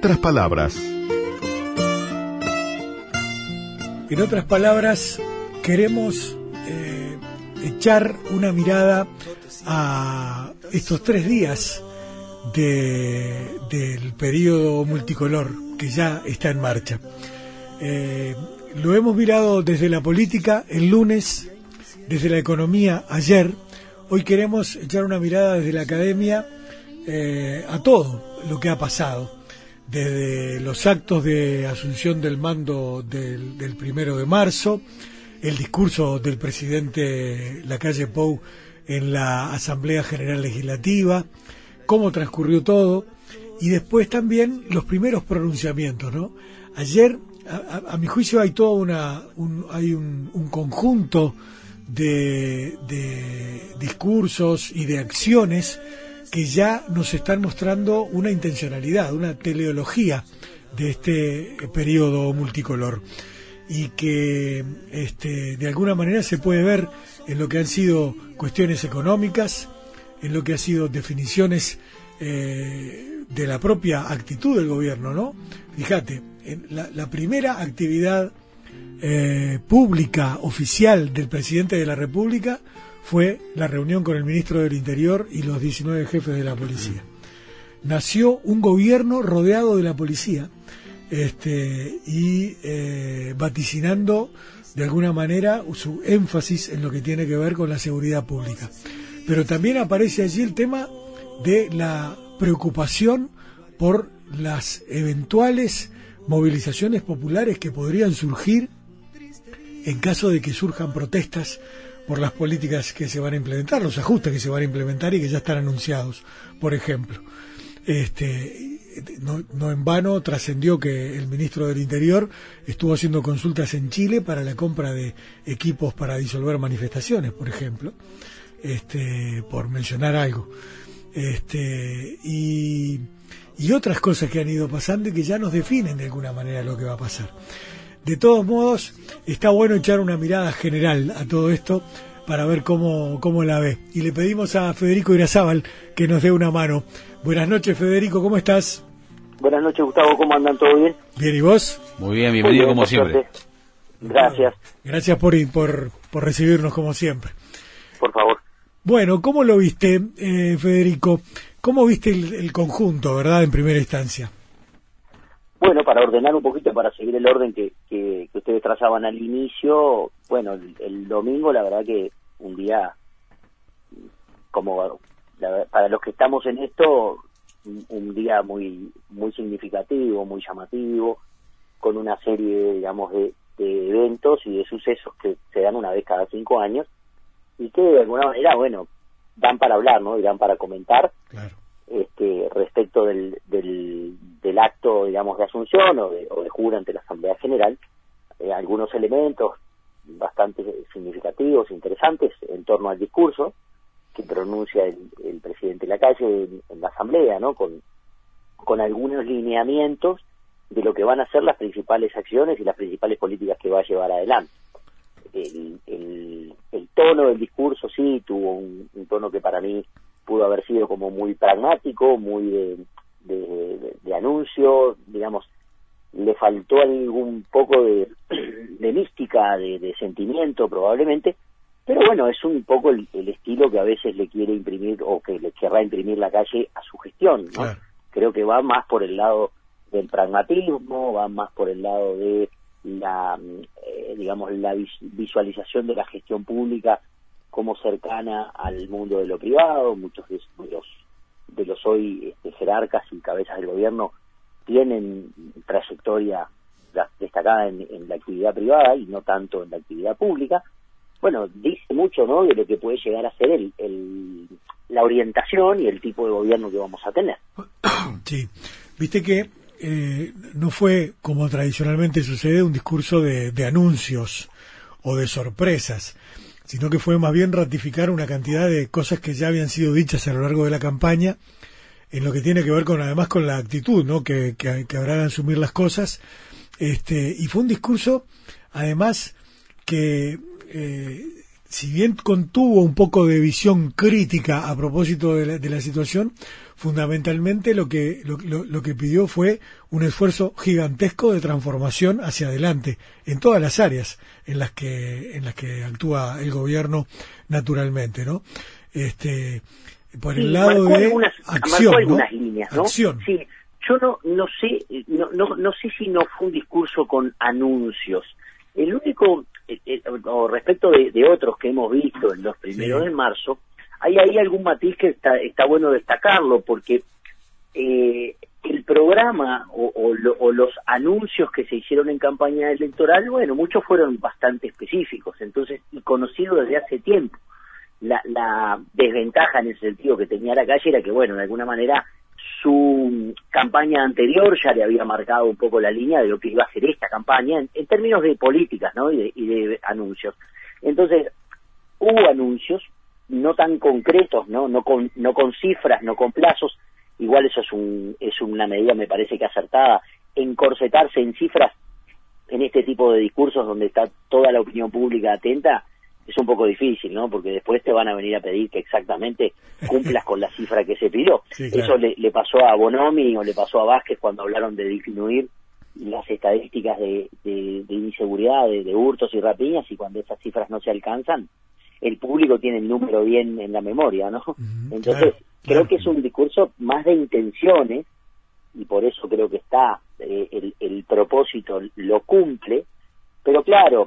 otras palabras. En otras palabras, queremos eh, echar una mirada a estos tres días del periodo multicolor que ya está en marcha. Eh, lo hemos mirado desde la política el lunes, desde la economía ayer. Hoy queremos echar una mirada desde la academia eh, a todo lo que ha pasado desde los actos de asunción del mando del, primero de marzo, el discurso del presidente Lacalle Pou en la Asamblea General Legislativa, cómo transcurrió todo y después también los primeros pronunciamientos, ¿no? Ayer, a, mi juicio, hay todo una, un, hay un, conjunto de, de discursos y de acciones que ya nos están mostrando una intencionalidad, una teleología de este periodo multicolor y que este, de alguna manera se puede ver en lo que han sido cuestiones económicas, en lo que han sido definiciones eh, de la propia actitud del gobierno, ¿no? Fíjate, en la, primera actividad eh, pública oficial del presidente de la República fue la reunión con el ministro del Interior y los 19 jefes de la policía. Nació un gobierno rodeado de la policía este, y eh, vaticinando de alguna manera su énfasis en lo que tiene que ver con la seguridad pública. Pero también aparece allí el tema de la preocupación por las eventuales movilizaciones populares que podrían surgir en caso de que surjan protestas por las políticas que se van a implementar, los ajustes que se van a implementar y que ya están anunciados, por ejemplo. Este, no, en vano trascendió que el ministro del Interior estuvo haciendo consultas en Chile para la compra de equipos para disolver manifestaciones, por ejemplo, este, por mencionar algo. Este, y, y otras cosas que han ido pasando y que ya nos definen de alguna manera lo que va a pasar. De todos modos, está bueno echar una mirada general a todo esto para ver cómo, cómo la ve. Y le pedimos a Federico Irazábal que nos dé una mano. Buenas noches, Federico, ¿cómo estás? Buenas noches, Gustavo, ¿cómo andan? ¿Todo bien? Bien, ¿y vos? Muy bien, bienvenido como siempre. Gracias. Gracias por, por, por recibirnos como siempre. Por favor. Bueno, ¿cómo lo viste, eh, Federico? ¿Cómo viste el conjunto, verdad, en primera instancia? Bueno, para ordenar un poquito, para seguir el orden que, que, ustedes trazaban al inicio, bueno, el, domingo la verdad que un día, como para los que estamos en esto, un, día muy muy significativo, muy llamativo, con una serie, digamos, de, de eventos y de sucesos que se dan una vez cada cinco años y que de alguna manera, bueno, dan para hablar, ¿no? Y dan para comentar. Claro este, respecto del, del, acto, digamos, de asunción o de, o de jura ante la Asamblea General, eh, algunos elementos bastante significativos, interesantes en torno al discurso que pronuncia el, presidente de la calle en, la Asamblea, ¿no? Con, algunos lineamientos de lo que van a ser las principales acciones y las principales políticas que va a llevar adelante. El, el, el tono del discurso sí tuvo un, un tono que para mí pudo haber sido como muy pragmático, muy de, anuncio, digamos, le faltó algún poco de, mística, de, sentimiento probablemente, pero bueno, es un poco el, estilo que a veces le quiere imprimir o que le querrá imprimir la calle a su gestión, ¿no? Creo que va más por el lado del pragmatismo, va más por el lado de la, eh, digamos, la visualización de la gestión pública como cercana al mundo de lo privado, muchos de los, de los hoy este, jerarcas y cabezas del gobierno tienen trayectoria destacada en, la actividad privada y no tanto en la actividad pública. Bueno, dice mucho ¿no? de lo que puede llegar a ser el, la orientación y el tipo de gobierno que vamos a tener. Sí, viste que eh, no fue como tradicionalmente sucede un discurso de, de anuncios o de sorpresas sino que fue más bien ratificar una cantidad de cosas que ya habían sido dichas a lo largo de la campaña, en lo que tiene que ver con además con la actitud ¿no? que, que, habrá de asumir las cosas. Este, y fue un discurso, además, que eh, si bien contuvo un poco de visión crítica a propósito de la, situación, fundamentalmente lo que, lo, que pidió fue un esfuerzo gigantesco de transformación hacia adelante en todas las áreas en las que, en las que actúa el gobierno naturalmente, ¿no? Este, por el lado de acción, líneas, ¿no? Sí, yo no, no sé, no, no, no sé si no fue un discurso con anuncios. El único, o respecto de, otros que hemos visto en los primeros de marzo, hay ahí algún matiz que está, está bueno destacarlo, porque eh, el programa o, o, los anuncios que se hicieron en campaña electoral, bueno, muchos fueron bastante específicos, entonces, y conocidos desde hace tiempo. La, la desventaja en ese sentido que tenía la calle era que, bueno, de alguna manera su campaña anterior ya le había marcado un poco la línea de lo que iba a ser esta campaña en, términos de políticas ¿no? y, de, anuncios. Entonces, hubo anuncios no tan concretos, ¿no? No, con, no con cifras, no con plazos, igual eso es, un, es una medida, me parece que acertada, encorsetarse en cifras en este tipo de discursos donde está toda la opinión pública atenta, es un poco difícil, ¿no? Porque después te van a venir a pedir que exactamente cumplas con la cifra que se pidió. Eso le, pasó a Bonomi o le pasó a Vázquez cuando hablaron de disminuir las estadísticas de, inseguridad, de, hurtos y rapiñas, y cuando esas cifras no se alcanzan, el público tiene el número bien en la memoria, ¿no? Entonces, creo que es un discurso más de intenciones, y por eso creo que está, eh, el, el propósito lo cumple, pero claro,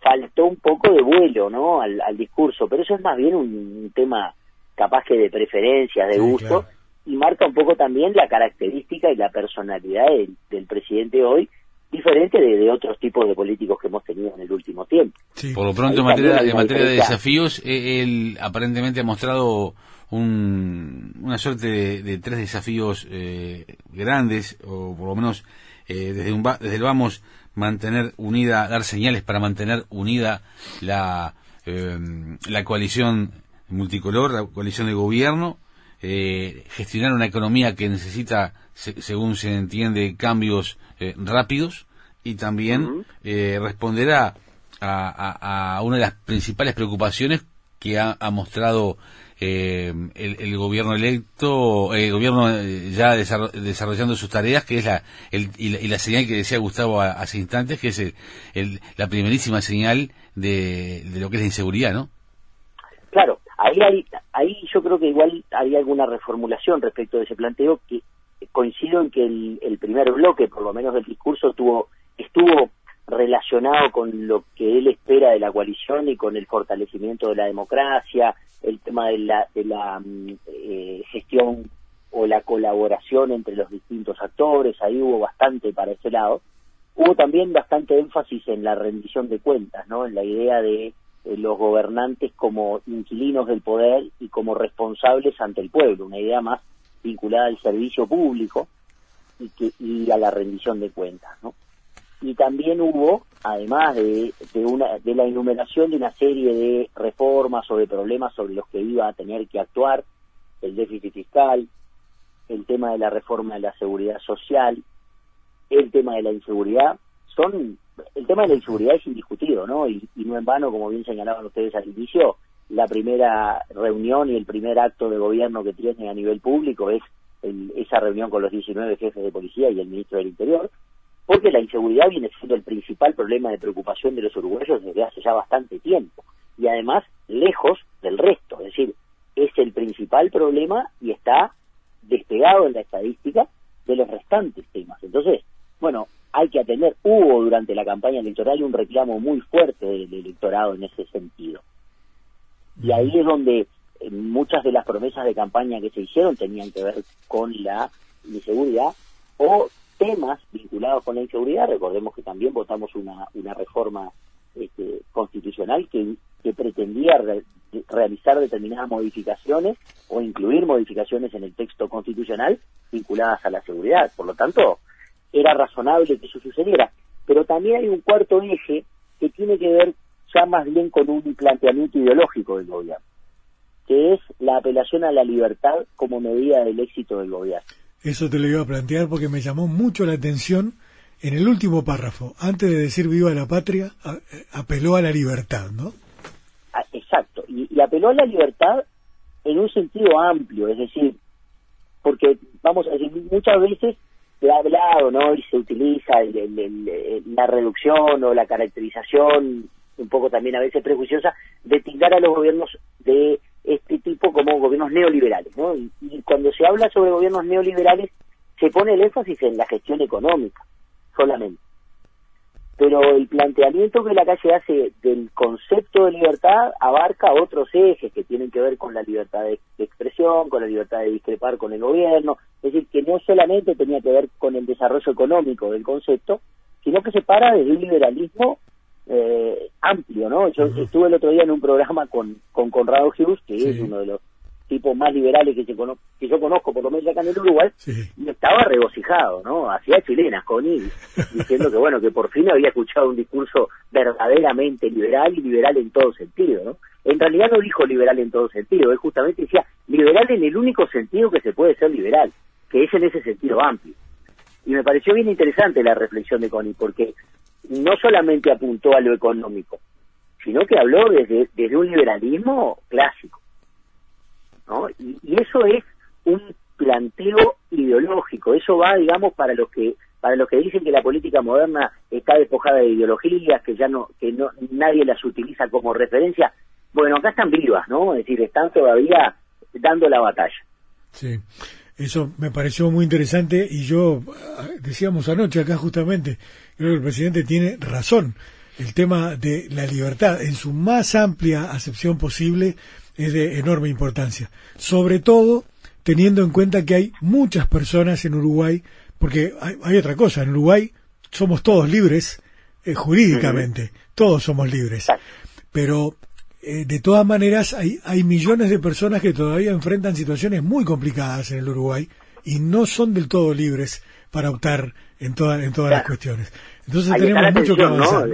faltó un poco de vuelo ¿no? al, discurso, pero eso es más bien un, tema capaz que de preferencia, de gusto, y marca un poco también la característica y la personalidad del, presidente hoy, diferente de, otros tipos de políticos que hemos tenido en el último tiempo. Por lo pronto, en materia, en materia de desafíos, eh, él aparentemente ha mostrado un, una suerte de, tres desafíos eh, grandes, o por lo menos eh, desde, un, desde el vamos mantener unida, dar señales para mantener unida la, em, la coalición multicolor, la coalición de gobierno, eh, gestionar una economía que necesita, según se entiende, cambios eh, rápidos y también eh, responder a, a, a, una de las principales preocupaciones que ha, ha mostrado eh, el, gobierno electo, el gobierno eh, ya desarrollando sus tareas, que es la, y, la, señal que decía Gustavo hace instantes, que es el, la primerísima señal de, lo que es la inseguridad, ¿no? Claro, ahí, hay, ahí yo creo que igual hay alguna reformulación respecto de ese planteo, que coincido en que el, el primer bloque, por lo menos del discurso, tuvo estuvo relacionado con lo que él espera de la coalición y con el fortalecimiento de la democracia, el tema de la, de la mm, eh, gestión o la colaboración entre los distintos actores, ahí hubo bastante para ese lado. Hubo también bastante énfasis en la rendición de cuentas, ¿no? En la idea de los gobernantes como inquilinos del poder y como responsables ante el pueblo, una idea más vinculada al servicio público y, que, y a la rendición de cuentas, ¿no? Y también hubo, además de, de, una, de la enumeración de una serie de reformas o de problemas sobre los que iba a tener que actuar, el déficit fiscal, el tema de la reforma de la seguridad social, el tema de la inseguridad, son el tema de la inseguridad es indiscutido, ¿no? Y, no en vano, como bien señalaban ustedes al inicio, la primera reunión y el primer acto de gobierno que tiene a nivel público es esa reunión con los 19 jefes de policía y el ministro del Interior, porque la inseguridad viene siendo el principal problema de preocupación de los uruguayos desde hace ya bastante tiempo y además lejos del resto, es decir, es el principal problema y está despegado en la estadística de los restantes temas. Entonces, bueno, hay que atender, hubo durante la campaña electoral un reclamo muy fuerte del electorado en ese sentido. Y ahí es donde eh, muchas de las promesas de campaña que se hicieron tenían que ver con la inseguridad o temas vinculados con la inseguridad. Recordemos que también votamos una, una reforma este, constitucional que, que pretendía realizar determinadas modificaciones o incluir modificaciones en el texto constitucional vinculadas a la seguridad. Por lo tanto, era razonable que eso sucediera. Pero también hay un cuarto eje que tiene que ver ya más bien con un planteamiento ideológico del gobierno, que es la apelación a la libertad como medida del éxito del gobierno. Eso te lo iba a plantear porque me llamó mucho la atención en el último párrafo. Antes de decir viva la patria, apeló a la libertad, ¿no? Ah, y, apeló a la libertad en un sentido amplio, es decir, porque, vamos a decir, muchas veces se ha hablado, ¿no? Y se utiliza la reducción o la caracterización, un poco también a veces prejuiciosa, de tildar a los gobiernos de este tipo como gobiernos neoliberales, ¿no? y cuando se habla sobre gobiernos neoliberales, se pone el énfasis en la gestión económica solamente pero el planteamiento que la calle hace del concepto de libertad abarca otros ejes que tienen que ver con la libertad de, expresión, con la libertad de discrepar con el gobierno, es decir, que no solamente tenía que ver con el desarrollo económico del concepto, sino que se para desde un liberalismo eh, amplio, ¿no? Yo estuve el otro día en un programa con, con Conrado Hughes, que es uno de los tipos más liberales que, que yo conozco, por lo menos acá en el Uruguay, y estaba regocijado, ¿no? Hacía chilenas con él, diciendo que, bueno, que por fin había escuchado un discurso verdaderamente liberal y liberal en todo sentido, ¿no? En realidad no dijo liberal en todo sentido, él justamente decía liberal en el único sentido que se puede ser liberal, que es en ese sentido amplio. Y me pareció bien interesante la reflexión de Connie, porque no solamente apuntó a lo económico, sino que habló desde, desde un liberalismo clásico y, eso es un planteo ideológico, eso va, digamos, para los que para los que dicen que la política moderna está despojada de ideologías, que ya no que no nadie las utiliza como referencia, bueno, acá están vivas, ¿no? Es decir, están todavía dando la batalla. Sí. Eso me pareció muy interesante y yo ah, decíamos anoche acá justamente, creo que el presidente tiene razón. El tema de la libertad en su más amplia acepción posible es de enorme importancia. Sobre todo teniendo en cuenta que hay muchas personas en Uruguay, porque hay, otra cosa, en Uruguay somos todos libres eh, jurídicamente, todos somos libres, pero eh, de todas maneras hay, hay millones de personas que todavía enfrentan situaciones muy complicadas en el Uruguay y no son del todo libres para optar en, toda, en todas las cuestiones. Entonces tenemos mucho que avanzar.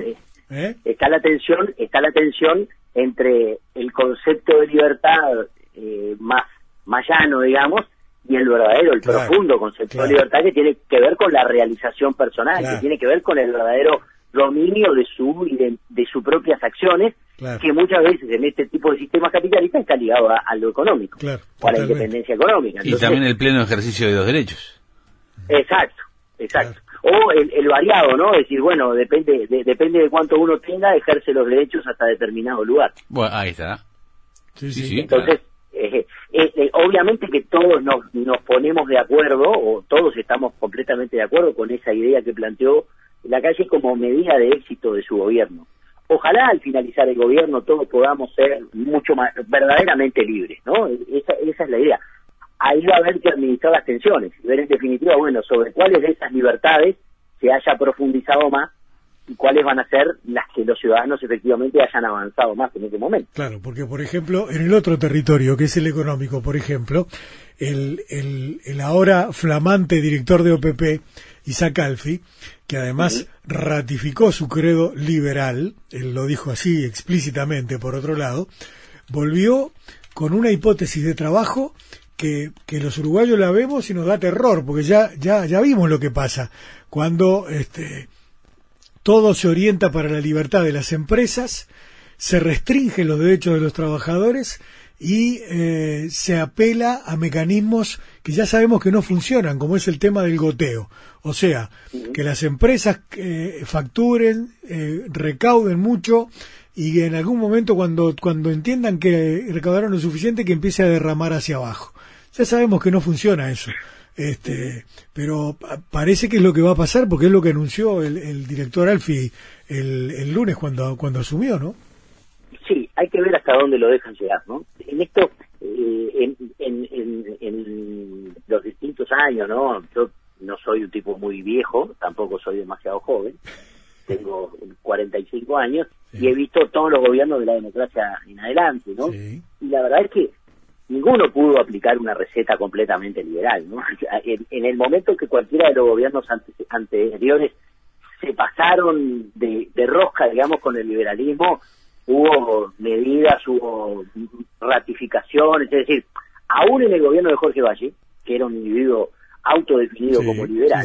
¿Eh? Está la tensión, está la tensión entre el concepto de libertad eh, más, más llano, digamos, y el verdadero, el profundo concepto de libertad que tiene que ver con la realización personal, que tiene que ver con el verdadero dominio de su de, de sus propias acciones, que muchas veces en este tipo de sistemas capitalistas está ligado a, lo económico, o a la independencia económica. y también el pleno ejercicio de los derechos. Exacto, exacto o el, variado, ¿no? Es decir, bueno, depende de, depende de cuánto uno tenga, ejerce los derechos hasta determinado lugar. Bueno, ahí está. Sí, sí, Entonces, eh, eh, eh, obviamente que todos nos, nos ponemos de acuerdo, o todos estamos completamente de acuerdo con esa idea que planteó la calle como medida de éxito de su gobierno. Ojalá al finalizar el gobierno todos podamos ser mucho más verdaderamente libres, ¿no? Esa, esa es la idea ahí va a haber que administrar las tensiones y ver en definitiva, bueno, sobre cuáles de esas libertades se haya profundizado más y cuáles van a ser las que los ciudadanos efectivamente hayan avanzado más en este momento. Claro, porque por ejemplo, en el otro territorio, que es el económico, por ejemplo, el, el, el ahora flamante director de OPP, Isaac Alfi, que además ratificó su credo liberal, él lo dijo así explícitamente por otro lado, volvió con una hipótesis de trabajo que, que, los uruguayos la vemos y nos da terror, porque ya, ya, ya vimos lo que pasa. Cuando este, todo se orienta para la libertad de las empresas, se restringen los derechos de los trabajadores y eh, se apela a mecanismos que ya sabemos que no funcionan, como es el tema del goteo. O sea, que las empresas eh, facturen, eh, recauden mucho y en algún momento cuando, cuando entiendan que recaudaron lo suficiente que empiece a derramar hacia abajo. Ya sabemos que no funciona eso, este, pero parece que es lo que va a pasar porque es lo que anunció el, director Alfi el, lunes cuando, cuando asumió, ¿no? Hay que ver hasta dónde lo dejan llegar, ¿no? En esto, eh, en, los distintos años, ¿no? Yo no soy un tipo muy viejo, tampoco soy demasiado joven, tengo 45 años y he visto todos los gobiernos de la democracia en adelante, ¿no? Y la verdad es que ninguno pudo aplicar una receta completamente liberal. ¿no? En, el momento que cualquiera de los gobiernos anteriores se pasaron de, rosca, digamos, con el liberalismo, hubo medidas, hubo ratificaciones, es decir, aún en el gobierno de Jorge Valle, que era un individuo autodefinido como liberal,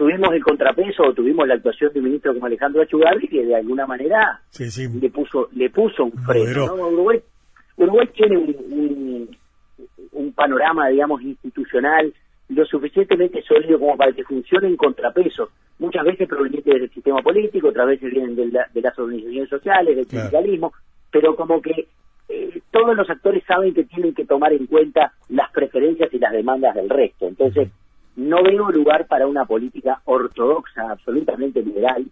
tuvimos el contrapeso o tuvimos la actuación de un ministro como Alejandro Achugarri que de alguna manera le puso le puso un freno. Uruguay, Uruguay tiene un, un, panorama, digamos, institucional lo suficientemente sólido como para que funcione en contrapeso. Muchas veces provenientes del sistema político, otras veces vienen de, las organizaciones sociales, del sindicalismo, pero como que eh, todos los actores saben que tienen que tomar en cuenta las preferencias y las demandas del resto. Entonces, no veo lugar para una política ortodoxa, absolutamente liberal,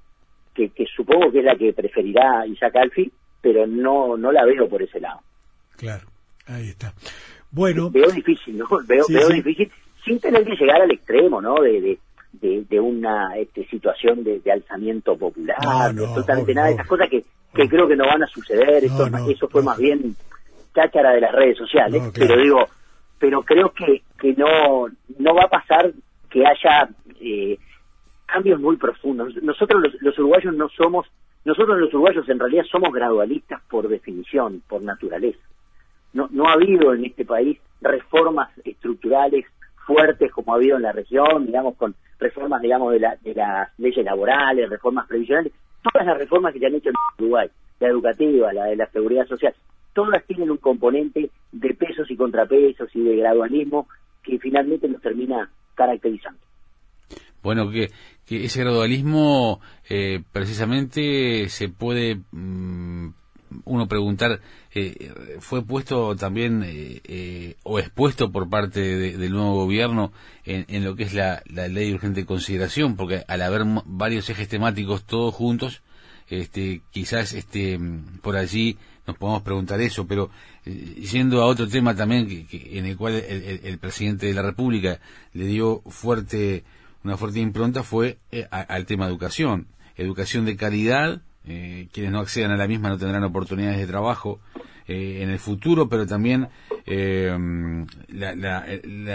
que, supongo que es la que preferirá Isaac Alfi, pero no, no la veo por ese lado. Claro, ahí está. Bueno. Veo difícil, ¿no? Veo, veo difícil, sin tener que llegar al extremo, ¿no? De, de, de, una este, situación de, alzamiento popular, totalmente nada de esas cosas que, que creo que no van a suceder. Esto, eso fue más bien cháchara de las redes sociales, pero digo, pero creo que, que no, no va a pasar que haya eh, cambios muy profundos. Nosotros los, uruguayos no somos, nosotros los uruguayos en realidad somos gradualistas por definición, por naturaleza. No, no ha habido en este país reformas estructurales fuertes como ha habido en la región, digamos, con reformas, digamos, de, la, de las leyes laborales, reformas previsionales, todas las reformas que se han hecho en Uruguay, la educativa, la de la seguridad social, todas tienen un componente de pesos y contrapesos y de gradualismo que finalmente nos termina caracterizando. Bueno, que, que ese gradualismo eh, precisamente se puede mm, uno preguntar, eh, ¿fue puesto también eh, o expuesto por parte del nuevo gobierno en, lo que es la, la ley de consideración? Porque al haber varios ejes temáticos todos juntos, este, quizás este, por allí nos podemos preguntar eso, pero eh, yendo a otro tema también que, en el cual el, presidente de la República le dio fuerte una fuerte impronta fue eh, al tema de educación, educación de calidad, eh, quienes no accedan a la misma no tendrán oportunidades de trabajo en el futuro, pero también la,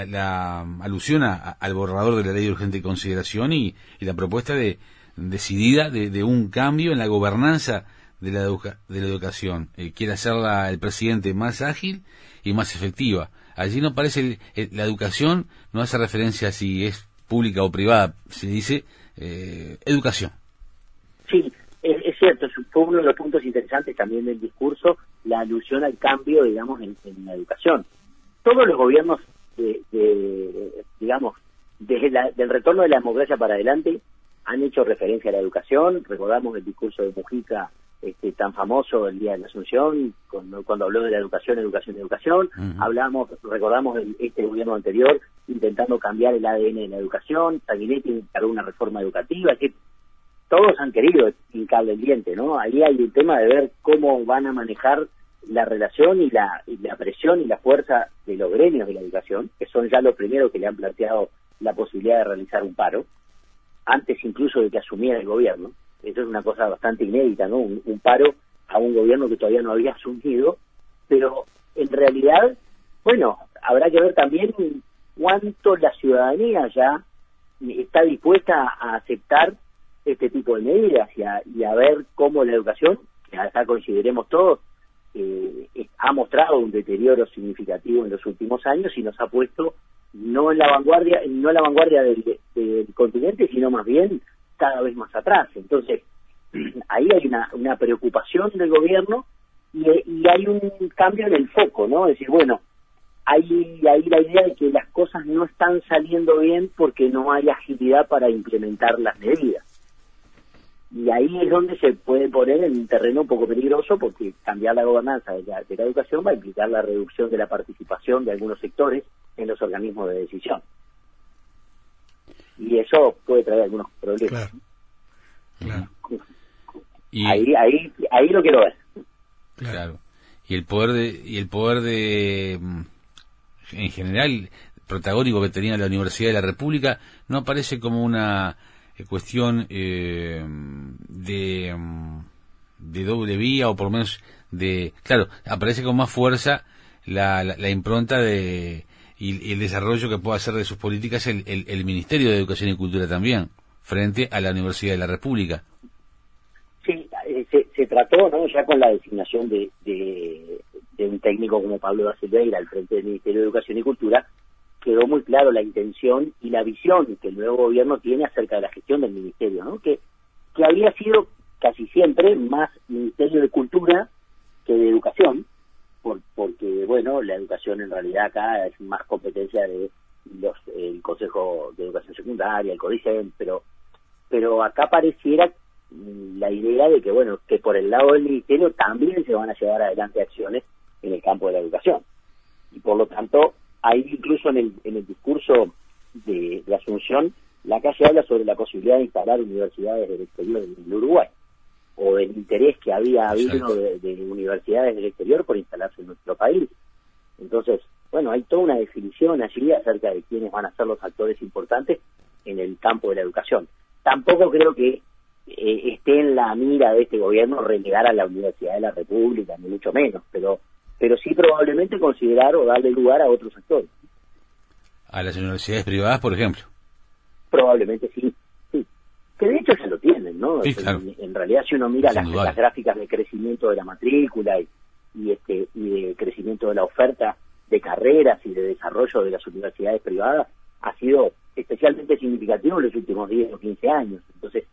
la, alusión al borrador de la ley de urgente consideración y, la propuesta de decidida de un cambio en la gobernanza de la, de la educación. Eh, quiere hacerla el presidente más ágil y más efectiva. Allí no parece, la educación no hace referencia a si es pública o privada, se dice eh, educación. Sí, cierto, fue uno de los puntos interesantes también del discurso, la alusión al cambio, digamos, en, la educación. Todos los gobiernos, de, digamos, desde el retorno de la democracia para adelante, han hecho referencia a la educación. Recordamos el discurso de Mujica este, tan famoso el día de la Asunción, cuando, cuando habló de la educación, educación, educación. Hablamos, recordamos este gobierno anterior intentando cambiar el ADN de la educación. Sanguinetti encargó una reforma educativa. Todos han querido hincarle el diente, ¿no? Ahí hay un tema de ver cómo van a manejar la relación y la, y la presión y la fuerza de los gremios de la educación, que son ya los primeros que le han planteado la posibilidad de realizar un paro, antes incluso de que asumiera el gobierno eso es una cosa bastante inédita, ¿no? Un, paro a un gobierno que todavía no había asumido, pero en realidad, bueno, habrá que ver también cuánto la ciudadanía ya está dispuesta a aceptar este tipo de medidas y a, y a ver cómo la educación, que hasta consideremos todos, eh, ha mostrado un deterioro significativo en los últimos años y nos ha puesto no en la vanguardia, no en la vanguardia del, continente, sino más bien cada vez más atrás. Entonces, ahí hay una, una preocupación del gobierno y, hay un cambio en el foco, ¿no? Es decir, bueno, hay ahí la idea de que las cosas no están saliendo bien porque no hay agilidad para implementar las medidas. Y ahí es donde se puede poner en un terreno un poco peligroso porque cambiar la gobernanza de la, de la educación va a implicar la reducción de la participación de algunos sectores en los organismos de decisión y eso puede traer algunos problemas. Claro. Y, ahí, ahí, ahí lo quiero ver. Claro. Y el poder de, y el poder de, mm, en general, protagónico que tenía la Universidad de la República, no aparece como una eh, cuestión eh, de, de doble vía o por lo menos de, claro, aparece con más fuerza la, la impronta de y, el desarrollo que pueda hacer de sus políticas el, el, Ministerio de Educación y Cultura también, frente a la Universidad de la República. Sí, eh, se, trató, ¿no? Ya con la designación de, de, un técnico como Pablo da Silveira al frente del Ministerio de Educación y Cultura, quedó muy claro la intención y la visión que el nuevo gobierno tiene acerca de la gestión del ministerio, ¿no? Que, que había sido casi siempre más Ministerio de Cultura que de Educación, por, porque, bueno, la educación en realidad acá es más competencia de los el Consejo de Educación Secundaria, el CODICEN, pero, pero acá pareciera mm, la idea de que, bueno, que por el lado del Ministerio también se van a llevar adelante acciones en el campo de la educación. Y por lo tanto, hay incluso en el, en el discurso de, de Asunción, la calle habla sobre la posibilidad de instalar universidades del exterior en Uruguay o el interés que había habido de, universidades del exterior por instalarse en nuestro país. Entonces, bueno, hay toda una definición allí acerca de quiénes van a ser los actores importantes en el campo de la educación. Tampoco creo que eh, esté en la mira de este gobierno relegar a la Universidad de la República, ni mucho menos, pero, pero sí probablemente considerar o darle lugar a otros actores. ¿A las universidades privadas, por ejemplo? Probablemente sí, sí. Que de hecho ya lo tienen, ¿no? en, realidad, si uno mira las, gráficas de crecimiento de la matrícula y, y, este, y de crecimiento de la oferta de carreras y de desarrollo de las universidades privadas, ha sido especialmente significativo en los últimos 10 o 15 años. Entonces,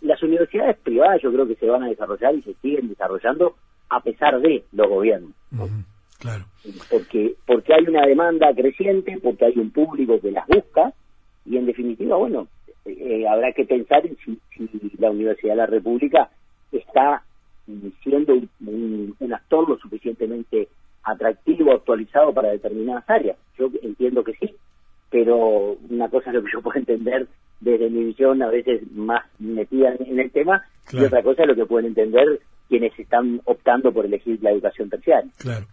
las universidades privadas yo creo que se van a desarrollar y se siguen desarrollando a pesar de los gobiernos. claro. Porque, porque hay una demanda creciente, porque hay un público que las busca y en definitiva, bueno, eh, habrá que pensar en si, la Universidad de la República está siendo un, actor lo suficientemente atractivo, actualizado para determinadas áreas. Yo entiendo que sí, pero una cosa es lo que yo puedo entender desde mi visión a veces más metida en, el tema y otra cosa es lo que pueden entender quienes están optando por elegir la educación terciaria. Claro.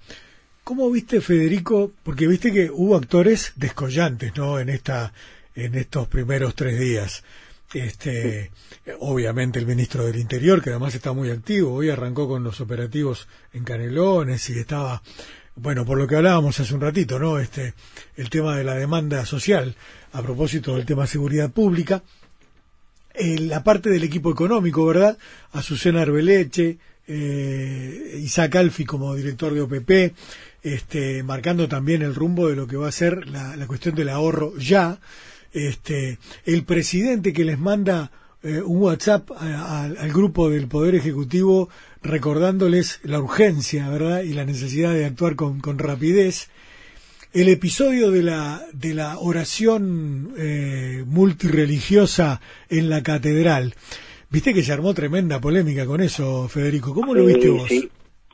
¿Cómo viste, Federico? Porque viste que hubo actores descollantes, ¿no? En esta en estos primeros tres días. Este, obviamente el ministro del Interior, que además está muy activo, hoy arrancó con los operativos en Canelones y estaba, bueno, por lo que hablábamos hace un ratito, ¿no? Este, el tema de la demanda social, a propósito del tema de seguridad pública, la parte del equipo económico, ¿verdad? Azucena Arbeleche, eh, Isaac Alfi como director de OPP, este, marcando también el rumbo de lo que va a ser la, cuestión del ahorro ya, este, el presidente que les manda eh, un WhatsApp al grupo del Poder Ejecutivo recordándoles la urgencia, ¿verdad? Y la necesidad de actuar con, rapidez. El episodio de la, de la oración eh, multireligiosa en la catedral. Viste que se armó tremenda polémica con eso, Federico. ¿Cómo lo viste vos?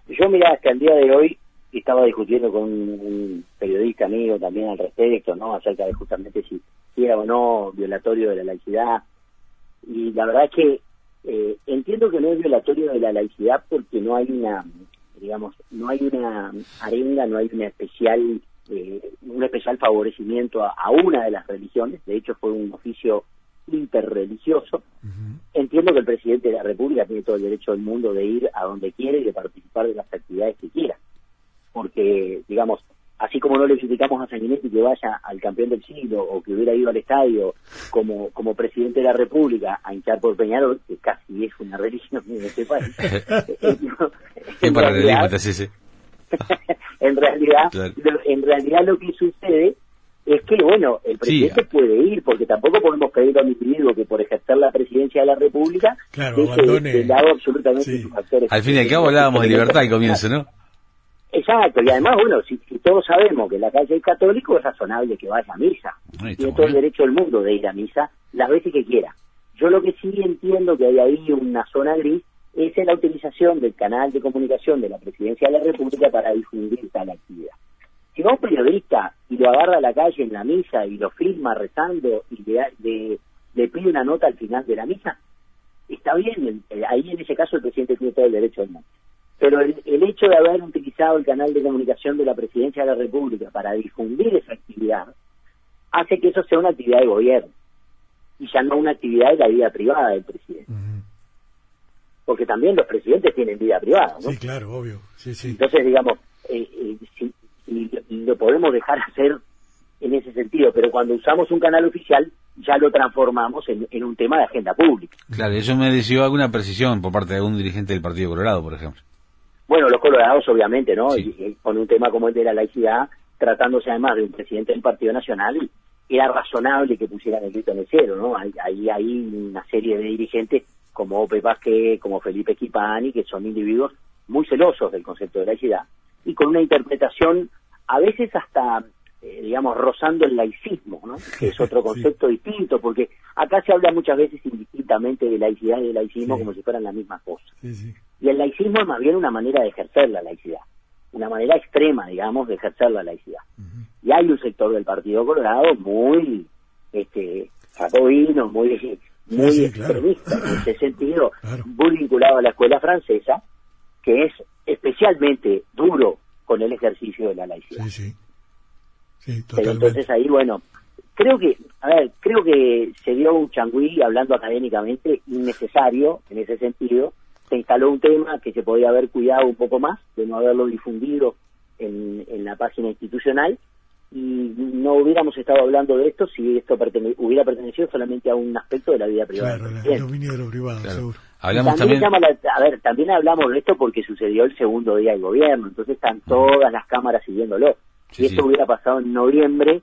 Yo, mira, hasta el día de hoy estaba discutiendo con un periodista amigo también al respecto, ¿no? Acerca de justamente si era o no violatorio de la laicidad. Y la verdad es que eh, entiendo que no es violatorio de la laicidad porque no hay una, digamos, no hay una arenga, no hay una especial, eh, un especial favorecimiento a, una de las religiones. De hecho, fue un oficio interreligioso. Entiendo que el presidente de la República tiene todo el derecho del mundo de ir a donde quiere y de participar de las actividades que quiera. Porque, digamos, así como no le criticamos a Sanguinetti que vaya al campeón del siglo o que hubiera ido al estadio como, como presidente de la República a hinchar por Peñarol, que casi es una religión en este país. en, realidad, en realidad, en realidad lo que sucede es que, bueno, el presidente puede ir, porque tampoco podemos pedir a un individuo que por ejercer la presidencia de la República claro, de lado absolutamente sus actores. Al fin y al cabo hablábamos de libertad al comienzo, ¿no? Exacto, y además, bueno, si, todos sabemos que la calle es católico, es razonable que vaya a misa. Tiene todo el derecho del mundo de ir a misa las veces que quiera. Yo lo que sí entiendo que hay ahí una zona gris es la utilización del canal de comunicación de la Presidencia de la República para difundir tal actividad. Si va un periodista y lo agarra a la calle en la misa y lo filma rezando y le, le pide una nota al final de la misa, está bien, ahí en ese caso el presidente tiene todo el derecho del mundo pero el, hecho de haber utilizado el canal de comunicación de la Presidencia de la República para difundir esa actividad hace que eso sea una actividad de gobierno y ya no una actividad de la vida privada del presidente. Porque también los presidentes tienen vida privada, ¿no? Sí, claro, obvio. Sí, sí. Entonces, digamos, eh, eh, si, lo podemos dejar hacer en ese sentido, pero cuando usamos un canal oficial ya lo transformamos en, un tema de agenda pública. Claro, eso me mereció alguna precisión por parte de algún dirigente del Partido Colorado, por ejemplo. Bueno, los colorados obviamente, ¿no? Y, con un tema como el de la laicidad, tratándose además de un presidente del Partido Nacional, era razonable que pusieran el grito en el cielo, ¿no? Ahí hay, hay, una serie de dirigentes como Ope Vázquez, como Felipe Quipani, que son individuos muy celosos del concepto de laicidad y con una interpretación a veces hasta, eh, digamos, rozando el laicismo, ¿no? Que es otro concepto distinto, porque acá se habla muchas veces indistintamente de laicidad y de laicismo como si fueran la misma cosa. Y el laicismo es más bien una manera de ejercer la laicidad, una manera extrema, digamos, de ejercer la laicidad. Y hay un sector del Partido Colorado muy este jacobino, muy muy extremista en ese sentido, muy vinculado a la escuela francesa, que es especialmente duro con el ejercicio de la laicidad. Sí, sí. Pero entonces ahí, bueno, creo que, a ver, creo que se dio un changüí, hablando académicamente, innecesario en ese sentido. Se instaló un tema que se podía haber cuidado un poco más, de no haberlo difundido en, en la página institucional, y no hubiéramos estado hablando de esto si esto hubiera pertenecido solamente a un aspecto de la vida privada. Claro, el dominio de lo privado, seguro. Hablamos también, a ver, también hablamos de esto porque sucedió el segundo día del gobierno, entonces están todas las cámaras siguiéndolo. si esto hubiera pasado en noviembre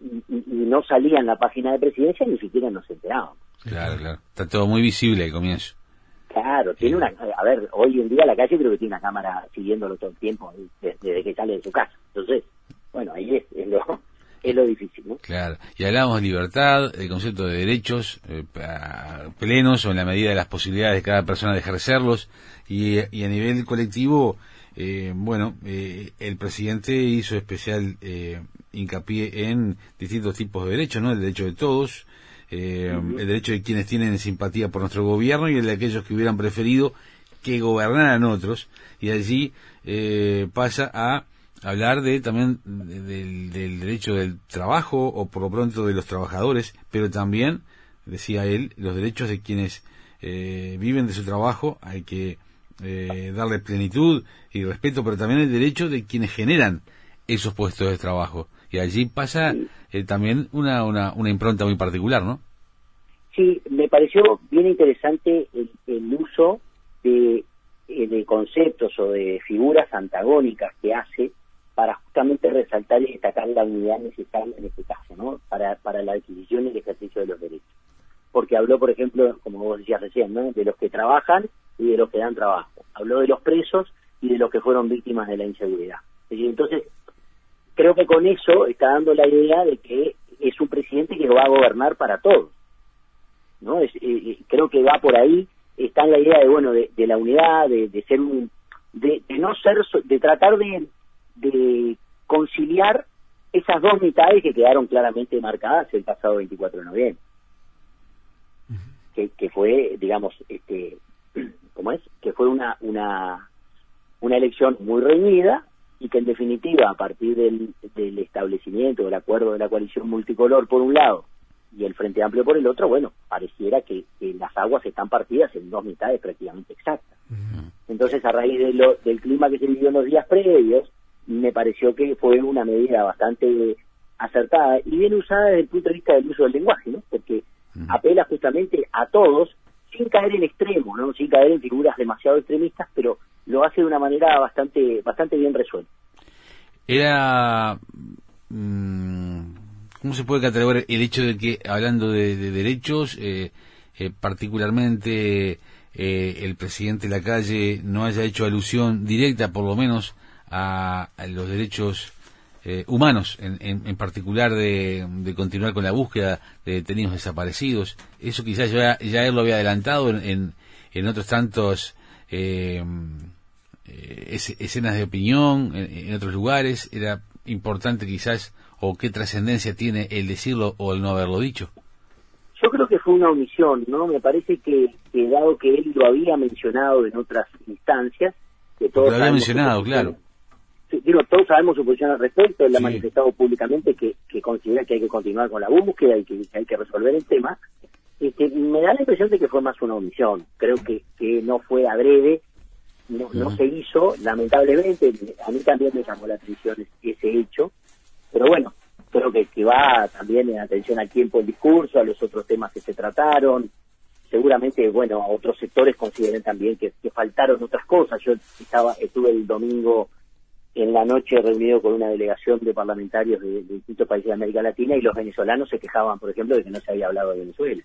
y, no salía en la página de presidencia, ni siquiera nos enterábamos. Claro, claro. Está todo muy visible al comienzo. Claro, tiene una, a ver, hoy en día la calle creo que tiene una cámara siguiéndolo todo el tiempo desde, que sale de su casa. Entonces, bueno, ahí es, es lo, es lo difícil, ¿no? Claro, y hablamos de libertad, el concepto de derechos eh, plenos o en la medida de las posibilidades de cada persona de ejercerlos, y, y a nivel colectivo, eh, bueno, eh, el presidente hizo especial hincapié en distintos tipos de derechos, ¿no? El derecho de todos, el derecho de quienes tienen simpatía por nuestro gobierno y el de aquellos que hubieran preferido que gobernaran otros, y allí pasa a hablar de también del, derecho del trabajo o por lo pronto de los trabajadores, pero también, decía él, los derechos de quienes eh, viven de su trabajo, hay que eh, darle plenitud y respeto, pero también el derecho de quienes generan esos puestos de trabajo. Y allí pasa eh, también una, una, una impronta muy particular, ¿no? Sí, me pareció bien interesante el, el uso de, de conceptos o de figuras antagónicas que hace para justamente resaltar y destacar la unidad necesaria en este caso, ¿no? Para, para la adquisición y el ejercicio de los derechos. Porque habló, por ejemplo, como vos decías recién, ¿no? De los que trabajan y de los que dan trabajo. Habló de los presos y de los que fueron víctimas de la inseguridad. Entonces, creo que con eso está dando la idea de que es un presidente que va a gobernar para todos. ¿no? Es, eh, eh, creo que va por ahí, está en la idea de, bueno, de, la unidad, de, de ser un, de, de no ser, de tratar de de conciliar esas dos mitades que quedaron claramente marcadas el pasado 24 de noviembre. que, que, fue, digamos, este, ¿cómo es? Que fue una, una, una elección muy reñida y que en definitiva, a partir del, del establecimiento del acuerdo de la coalición multicolor por un lado y el Frente Amplio por el otro, bueno, pareciera que, las aguas están partidas en dos mitades prácticamente exactas. Entonces, a raíz de lo, del clima que se vivió en los días previos, me pareció que fue una medida bastante acertada y bien usada desde el punto de vista del uso del lenguaje, ¿no? Porque apela justamente a todos sin caer en extremo, ¿no? Sin caer en figuras demasiado extremistas, pero lo hace de una manera bastante bastante bien resuelta. Era mm, ¿cómo se puede catalogar el hecho de que hablando de, derechos eh, eh, particularmente eh, el presidente de la calle no haya hecho alusión directa por lo menos a, los derechos eh, humanos, en, en, particular de, continuar con la búsqueda de detenidos desaparecidos. Eso quizás ya, ya él lo había adelantado en, en, otros tantos eh, eh, escenas de opinión, en, otros lugares. Era importante quizás, o qué trascendencia tiene el decirlo o el no haberlo dicho. Yo creo que fue una omisión, ¿no? Me parece que, dado que él lo había mencionado en otras instancias, que todo lo había mencionado, claro digo, todos sabemos su posición al respecto, él ha manifestado públicamente que, considera que hay que continuar con la búsqueda y que, hay que resolver el tema. Este, me da la impresión de que fue más una omisión. Creo que, que no fue adrede, no, no se hizo, lamentablemente. A mí también me llamó la atención ese hecho, pero bueno, creo que, que va también en atención al tiempo el discurso, a los otros temas que se trataron. Seguramente, bueno, a otros sectores consideren también que, que faltaron otras cosas. Yo estaba estuve el domingo en la noche reunido con una delegación de parlamentarios de, distintos países de América Latina y los venezolanos se quejaban, por ejemplo, de que no se había hablado de Venezuela.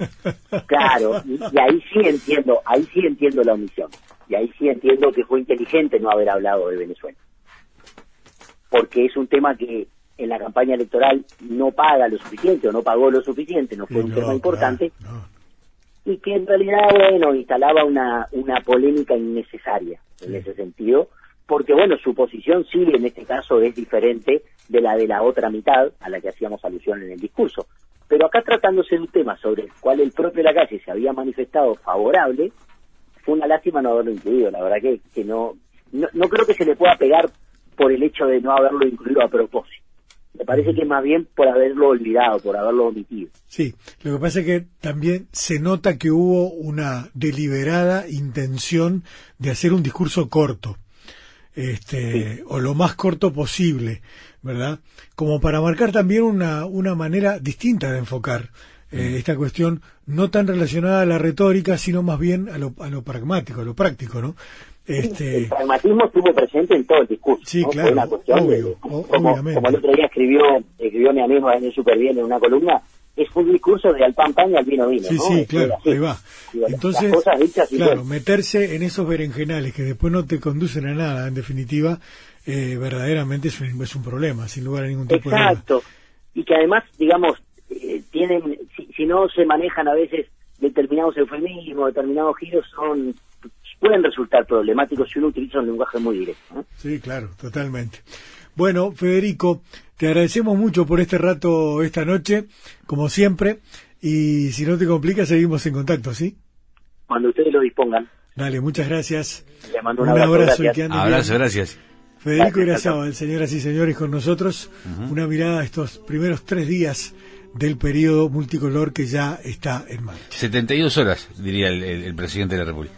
claro, y, ahí sí entiendo, ahí sí entiendo la omisión. Y ahí sí entiendo que fue inteligente no haber hablado de Venezuela. Porque es un tema que en la campaña electoral no paga lo suficiente o no pagó lo suficiente, no fue un tema importante. Y que en realidad, bueno, instalaba una, una polémica innecesaria en ese sentido porque bueno, su posición sí en este caso es diferente de la de la otra mitad a la que hacíamos alusión en el discurso. Pero acá tratándose de un tema sobre el cual el propio calle se había manifestado favorable, fue una lástima no haberlo incluido. La verdad que, que no, no, creo que se le pueda pegar por el hecho de no haberlo incluido a propósito. Me parece que más bien por haberlo olvidado, por haberlo omitido. Sí, lo que pasa es que también se nota que hubo una deliberada intención de hacer un discurso corto este, o lo más corto posible, ¿verdad? Como para marcar también una, una manera distinta de enfocar eh, esta cuestión, no tan relacionada a la retórica, sino más bien a lo, a lo pragmático, a lo práctico, ¿no? Este... El pragmatismo estuvo presente en todo el discurso. Sí, claro. como, el otro día escribió, escribió mi amigo Daniel Superbién en una columna, es un discurso de al pan pan y al vino vino. Sí, sí, claro, ahí va. Entonces, claro, meterse en esos berenjenales que después no te conducen a nada, en definitiva, eh, verdaderamente es un, es un problema, sin lugar a ningún tipo de de Exacto. Y que además, digamos, eh, tienen, si, no se manejan a veces determinados eufemismos, determinados giros, son pueden resultar problemáticos si uno utiliza un lenguaje muy directo. Sí, claro, totalmente. Bueno, Federico, te agradecemos mucho por este rato esta noche, como siempre, y si no te complica, seguimos en contacto, ¿sí? Cuando ustedes lo dispongan. Dale, muchas gracias. Le mando un, abrazo, y que Abrazo, gracias. Federico Irazábal, señoras y señores, con nosotros, una mirada a estos primeros tres días del periodo multicolor que ya está en marcha. 72 horas, diría el presidente de la República.